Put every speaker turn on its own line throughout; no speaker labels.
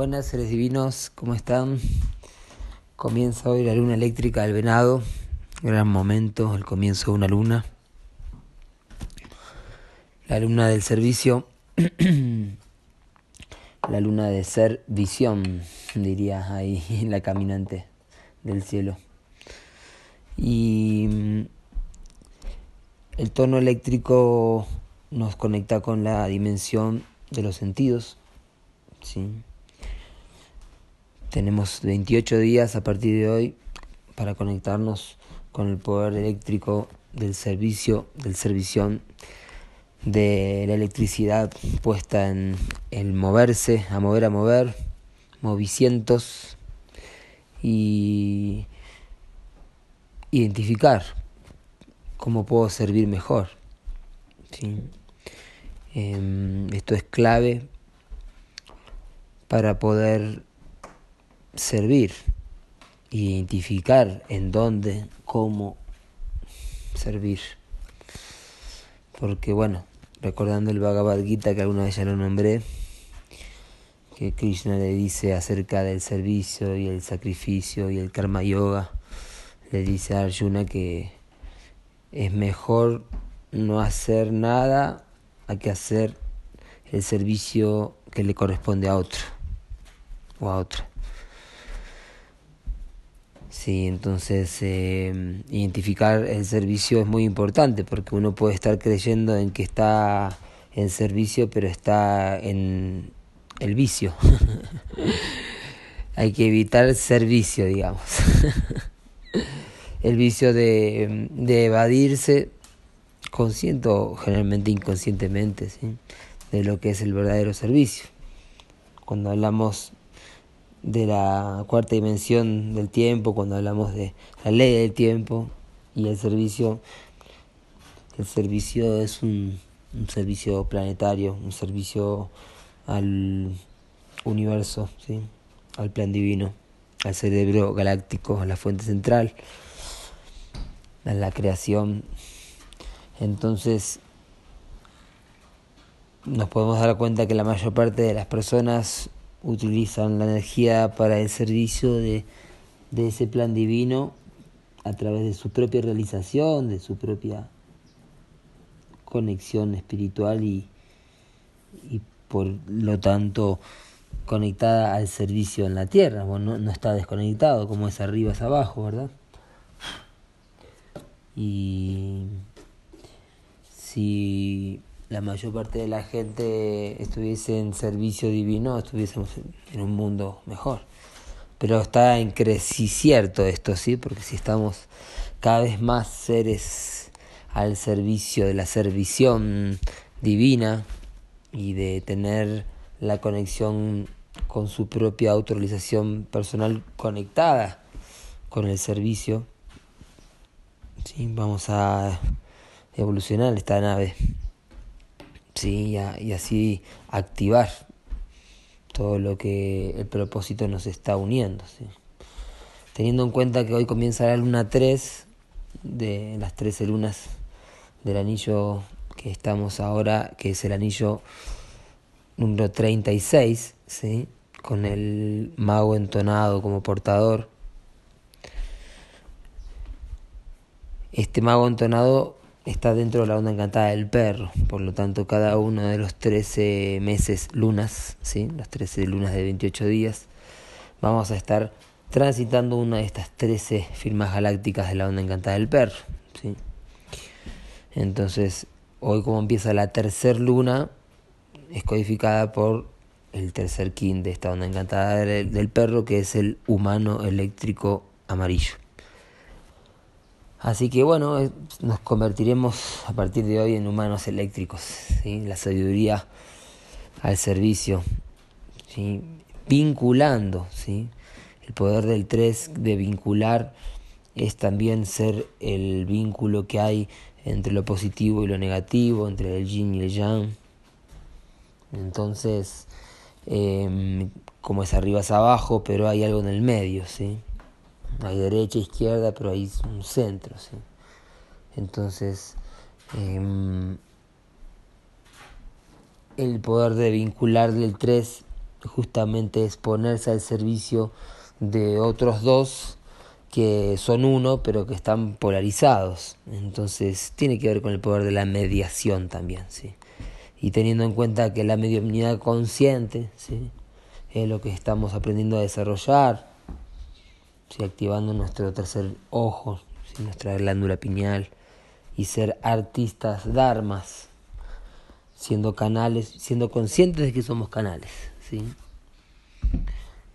Buenas, seres divinos, ¿cómo están? Comienza hoy la luna eléctrica del venado, gran momento, el comienzo de una luna. La luna del servicio, la luna de ser visión, diría ahí la caminante del cielo. Y mm, el tono eléctrico nos conecta con la dimensión de los sentidos, ¿sí? Tenemos 28 días a partir de hoy para conectarnos con el poder eléctrico del servicio, del servición, de la electricidad puesta en el moverse, a mover, a mover, movicientos y identificar cómo puedo servir mejor. Em, esto es clave para poder servir, identificar en dónde, cómo servir. Porque bueno, recordando el Bhagavad Gita que alguna vez ya lo nombré, que Krishna le dice acerca del servicio y el sacrificio y el karma yoga, le dice a Arjuna que es mejor no hacer nada a que hacer el servicio que le corresponde a otro o a otra. Sí, entonces eh, identificar el servicio es muy importante porque uno puede estar creyendo en que está en servicio pero está en el vicio. Hay que evitar el servicio, digamos. el vicio de, de evadirse, consciente o generalmente inconscientemente, ¿sí? de lo que es el verdadero servicio. Cuando hablamos de la cuarta dimensión del tiempo, cuando hablamos de la ley del tiempo y el servicio, el servicio es un, un servicio planetario, un servicio al universo, ¿sí? al plan divino, al cerebro galáctico, a la fuente central, a la creación. Entonces, nos podemos dar cuenta que la mayor parte de las personas utilizan la energía para el servicio de, de ese plan divino a través de su propia realización, de su propia conexión espiritual y, y por lo tanto conectada al servicio en la tierra, bueno, no, no está desconectado como es arriba es abajo, ¿verdad? Y si la mayor parte de la gente estuviese en servicio divino, estuviésemos en un mundo mejor. Pero está en crecimiento esto, ¿sí? Porque si estamos cada vez más seres al servicio de la servición divina y de tener la conexión con su propia autorización personal conectada con el servicio, ¿sí? vamos a evolucionar esta nave. ¿Sí? y, así activar todo lo que el propósito nos está uniendo. Teniendo en cuenta que hoy comienza la luna 3 de las 13 lunas del anillo que estamos ahora, que es el anillo número 36, ¿sí? con el mago entonado como portador. Este mago entonado está dentro de la onda encantada del perro, por lo tanto cada uno de los 13 meses lunas, ¿sí? las 13 lunas de 28 días, vamos a estar transitando una de estas 13 firmas galácticas de la onda encantada del perro. ¿sí? Entonces, hoy como empieza la tercera luna, es codificada por el tercer kin de esta onda encantada del perro, que es el humano eléctrico amarillo. Así que bueno, eh, nos convertiremos a partir de hoy en humanos eléctricos, la sabiduría al servicio, ¿sí? vinculando, ¿sí? el poder del 3 de vincular es también ser el vínculo que hay entre lo positivo y lo negativo, entre el yin y el yang. Entonces, eh, como es arriba es abajo, pero hay algo en el medio, ¿sí? Hay derecha, izquierda, pero hay un centro, ¿sí? Entonces, eh, el poder de vincular del 3 justamente es ponerse al servicio de otros dos que son uno pero que están polarizados. Entonces tiene que ver con el poder de la mediación también, ¿sí? Y teniendo en cuenta que la mediunidad consciente, ¿sí? Es lo que estamos aprendiendo a desarrollar, activando nuestro tercer ojo, nuestra glándula pineal, y ser artistas dharmas, siendo canales, siendo conscientes de que somos canales, ¿sí?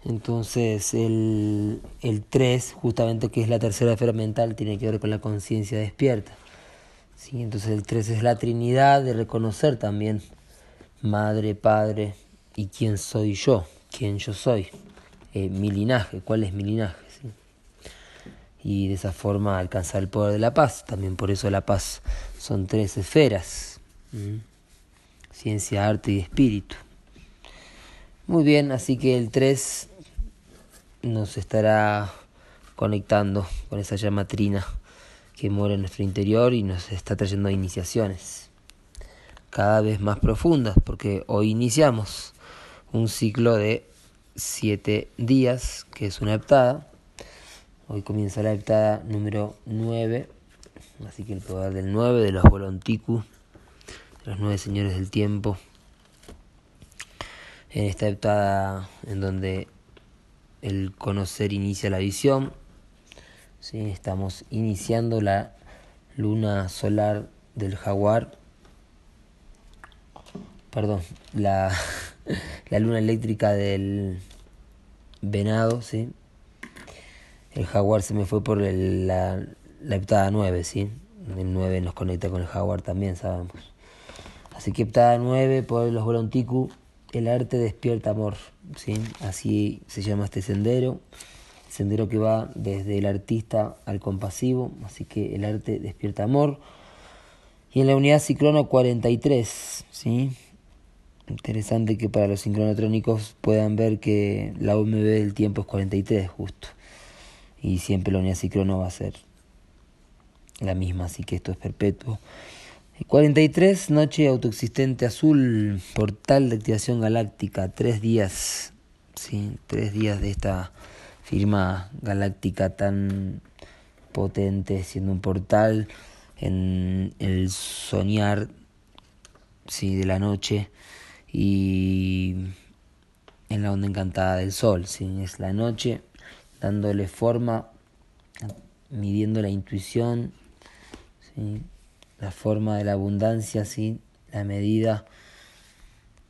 Entonces el, el 3, justamente que es la tercera esfera mental, tiene que ver con la conciencia despierta. ¿sí? Entonces el 3 es la Trinidad de reconocer también Madre, Padre y quién soy yo, quién yo soy, eh, mi linaje, cuál es mi linaje. Y de esa forma alcanzar el poder de la paz. También por eso la paz son tres esferas. Ciencia, arte y espíritu. Muy bien, así que el 3 nos estará conectando con esa llama trina que mora en nuestro interior y nos está trayendo iniciaciones cada vez más profundas, porque hoy iniciamos un ciclo de siete días, que es una heptada. Hoy comienza la heptada número 9, así que el poder del 9, de los volonticus, de los nueve señores del tiempo, en esta heptada en donde el conocer inicia la visión. ¿sí? Estamos iniciando la luna solar del jaguar. Perdón, la, la luna eléctrica del venado, ¿sí? El jaguar se me fue por la, la heptada 9, ¿sí? El 9 nos conecta con el jaguar también, sabemos. Así que heptada 9 por los volonticu el arte despierta amor, ¿sí? así se llama este sendero, sendero que va desde el artista al compasivo, así que el arte despierta amor. Y en la unidad ciclono 43, ¿sí? interesante que para los sincronotrónicos puedan ver que la UMB del tiempo es 43 justo, y siempre la unidad ciclono va a ser la misma, así que esto es perpetuo. 43, noche autoexistente azul, portal de activación galáctica, tres días, sí, tres días de esta firma galáctica tan potente, siendo un portal en el soñar, sí, de la noche y en la onda encantada del sol, sí, es la noche dándole forma, midiendo la intuición, la forma de la abundancia, ¿sí? la medida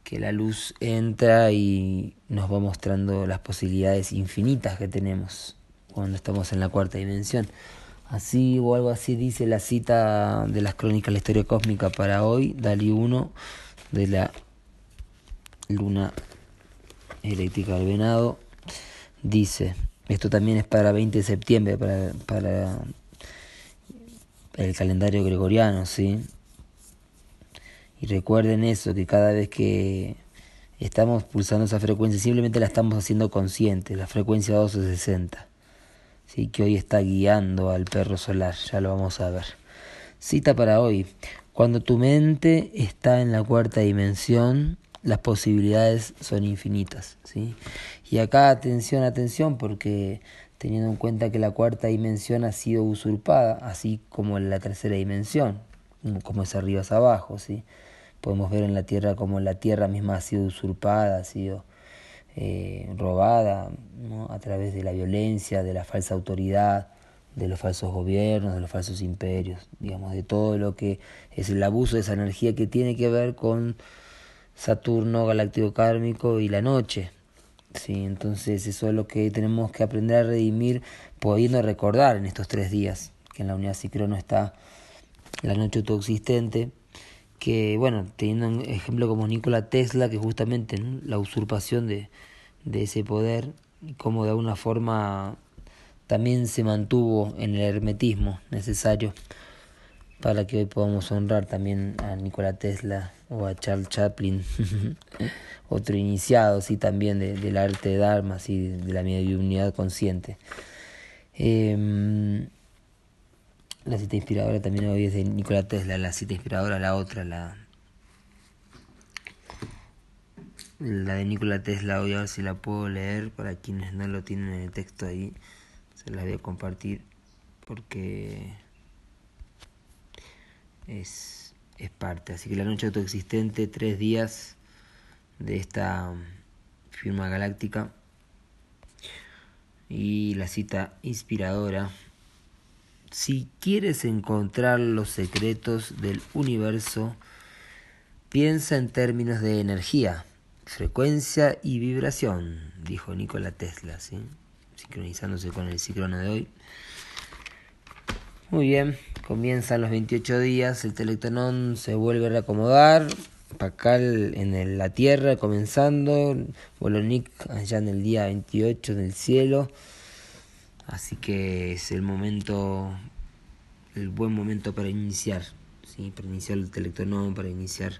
que la luz entra y nos va mostrando las posibilidades infinitas que tenemos cuando estamos en la cuarta dimensión. Así o algo así dice la cita de las crónicas de la historia cósmica para hoy, Dali 1 de la luna eléctrica del venado. Dice, esto también es para 20 de septiembre, para, para el calendario gregoriano, ¿sí? Y recuerden eso, que cada vez que estamos pulsando esa frecuencia, simplemente la estamos haciendo consciente, la frecuencia 1260, ¿sí? que hoy está guiando al perro solar, ya lo vamos a ver. Cita para hoy, cuando tu mente está en la cuarta dimensión, las posibilidades son infinitas. ¿sí? Y acá atención, atención, porque teniendo en cuenta que la cuarta dimensión ha sido usurpada, así como la tercera dimensión, como es arriba es abajo, ¿sí? Podemos ver en la Tierra como la Tierra misma ha sido usurpada, ha sido eh, robada ¿no? a través de la violencia, de la falsa autoridad, de los falsos gobiernos, de los falsos imperios, digamos, de todo lo que es el abuso de esa energía que tiene que ver con Saturno galáctico kármico y la noche, Sí, entonces eso es lo que tenemos que aprender a redimir, pudiendo recordar en estos tres días, que en la unidad ciclono está la noche autoexistente, que bueno, teniendo un ejemplo como Nikola Tesla, que justamente la usurpación de, de ese poder, y cómo de alguna forma también se mantuvo en el hermetismo necesario para que hoy podamos honrar también a Nikola Tesla o a Charles Chaplin, otro iniciado sí también de, del arte de Dharma, sí, de la unidad consciente. Eh, la cita inspiradora también hoy es de Nikola Tesla, la cita inspiradora, la otra, la la de Nikola Tesla, voy a ver si la puedo leer para quienes no lo tienen en el texto ahí. Se la voy a compartir porque es, es parte. Así que la noche autoexistente, tres días de esta firma galáctica y la cita inspiradora. Si quieres encontrar los secretos del universo, piensa en términos de energía frecuencia y vibración, dijo Nikola Tesla, ¿sí? sincronizándose con el ciclono de hoy. Muy bien, comienzan los 28 días, el telectonón se vuelve a reacomodar, Pacal en la Tierra comenzando, Bolonic allá en el día 28 en el cielo, así que es el momento, el buen momento para iniciar, ¿sí? para iniciar el telectonón, para iniciar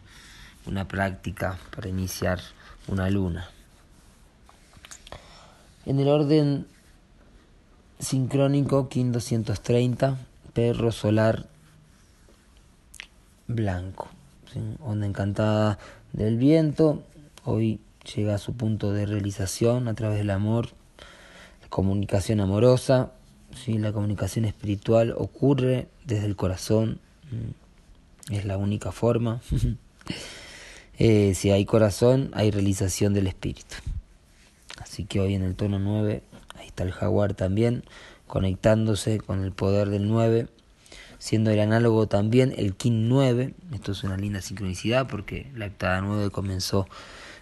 una práctica para iniciar una luna. En el orden sincrónico, KIN 230, perro solar blanco. Onda encantada del viento, hoy llega a su punto de realización a través del amor, comunicación amorosa, ¿sí? la comunicación espiritual ocurre desde el corazón, es la única forma. Eh, si hay corazón, hay realización del espíritu. Así que hoy en el tono 9, ahí está el jaguar también, conectándose con el poder del 9, siendo el análogo también el Kin 9. Esto es una linda sincronicidad porque la octava 9 comenzó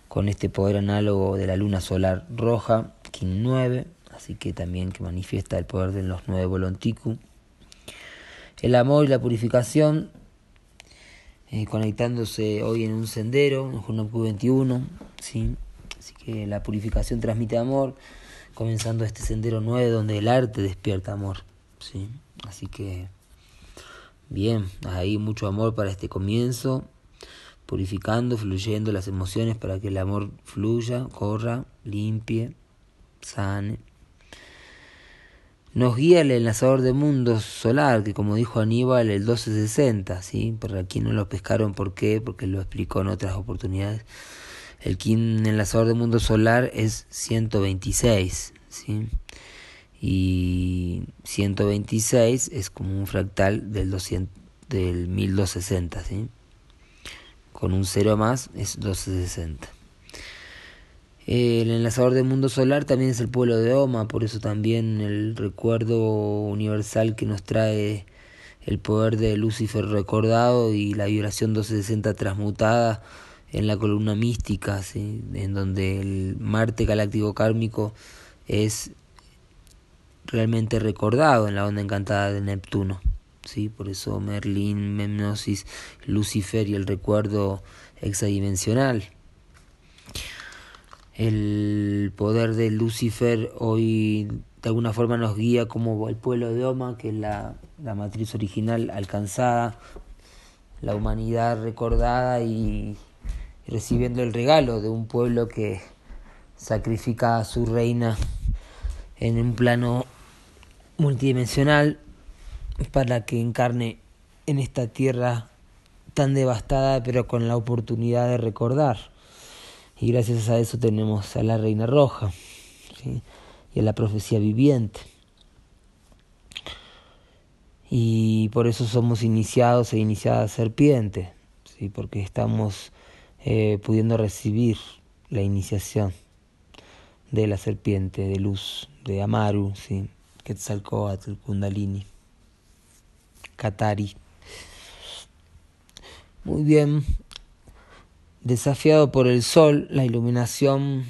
con este poder análogo de la luna solar roja, Kin 9, así que también que manifiesta el poder de los 9 Volontiku. El amor y la purificación eh, conectándose hoy en un sendero, en Juno 21, ¿sí? así que la purificación transmite amor, comenzando este sendero 9 donde el arte despierta amor, ¿sí? así que bien, hay mucho amor para este comienzo, purificando, fluyendo las emociones para que el amor fluya, corra, limpie, sane. Nos guía el enlazador de mundos solar, que como dijo Aníbal, el 1260, ¿sí? Para aquí no lo pescaron, ¿por qué? Porque lo explicó en otras oportunidades. El kin enlazador de mundos solar es 126, ¿sí? Y 126 es como un fractal del, 200, del 1260, ¿sí? Con un cero más es 1260. El enlazador del mundo solar también es el pueblo de Oma, por eso también el recuerdo universal que nos trae el poder de Lucifer recordado y la vibración 1260 transmutada en la columna mística, en donde el Marte galáctico kármico es realmente recordado en la onda encantada de Neptuno. ¿sí? Por eso Merlín, Memnosis, Lucifer y el recuerdo hexadimensional el poder de Lucifer hoy de alguna forma nos guía como el pueblo de Oma, que es la, la matriz original alcanzada, la humanidad recordada y recibiendo el regalo de un pueblo que sacrifica a su reina en un plano multidimensional para que encarne en esta tierra tan devastada pero con la oportunidad de recordar. Y gracias a eso tenemos a la Reina Roja y a la profecía viviente. Y por eso somos iniciados e iniciadas serpiente, ¿sí? porque estamos eh, pudiendo recibir la iniciación de la serpiente de luz, de Amaru, ¿sí? Quetzalcoatl, Kundalini, Katari. Muy bien, desafiado por el sol, la iluminación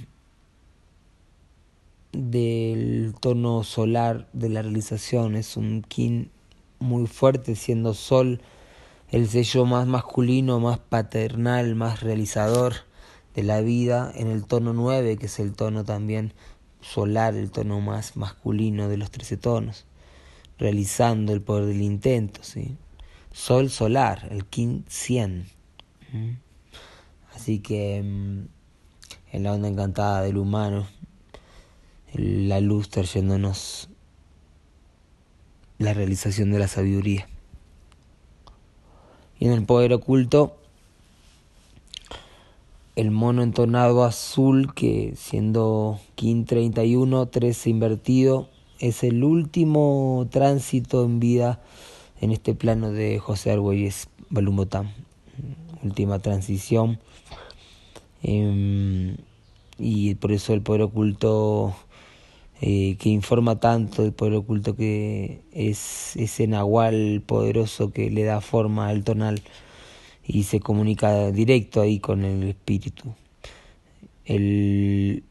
del tono solar de la realización es un kin muy fuerte, siendo sol el sello más masculino, más paternal, más realizador de la vida en el tono 9, que es el tono también solar, el tono más masculino de los 13 tonos, realizando el poder del intento, ¿sí? Sol solar, el kin 100. Así que mm, en la onda encantada del humano, la luz trayéndonos la realización de la sabiduría. Y en el poder oculto, el mono entonado azul que siendo King 31, 13 invertido, es el último tránsito en vida en este plano de José Argüelles Balumbotán. Última transición. Em, y por eso el poder oculto eh, que informa tanto, el poder oculto que es ese nahual poderoso que le da forma al tonal y se comunica directo ahí con el espíritu. El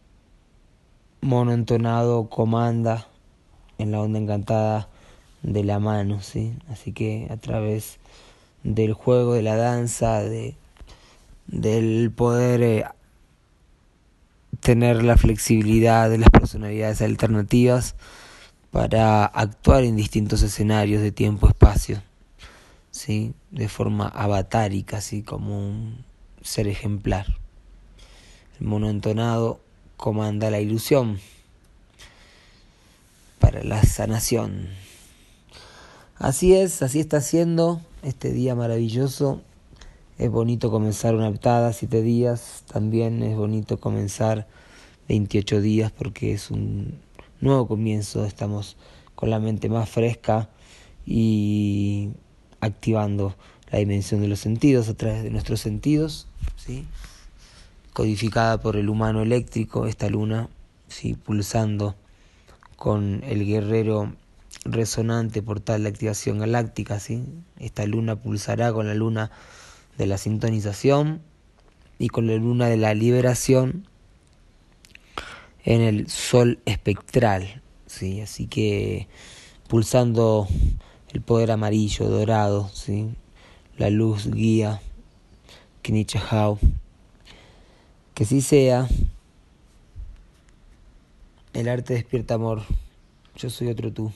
mono entonado comanda en la onda encantada de la mano, ¿sí? Así que a través del juego, de la danza, de, del poder eh, tener la flexibilidad de las personalidades alternativas para actuar en distintos escenarios de tiempo-espacio. ¿sí? de forma avatárica, así como un ser ejemplar. El mono entonado comanda la ilusión para la sanación. Así es, así está siendo este día maravilloso. Es bonito comenzar una heptada, siete días. También es bonito comenzar 28 días porque es un nuevo comienzo. Estamos con la mente más fresca y activando la dimensión de los sentidos a través de nuestros sentidos, ¿sí? codificada por el humano eléctrico, esta luna, ¿sí? pulsando con el guerrero resonante portal de activación galáctica, ¿sí? esta luna pulsará con la luna de la sintonización y con la luna de la liberación en el sol espectral, ¿sí? así que pulsando el poder amarillo, dorado, ¿sí? la luz guía, Knichahau. Que sí sea, el arte despierta amor, yo soy otro tú.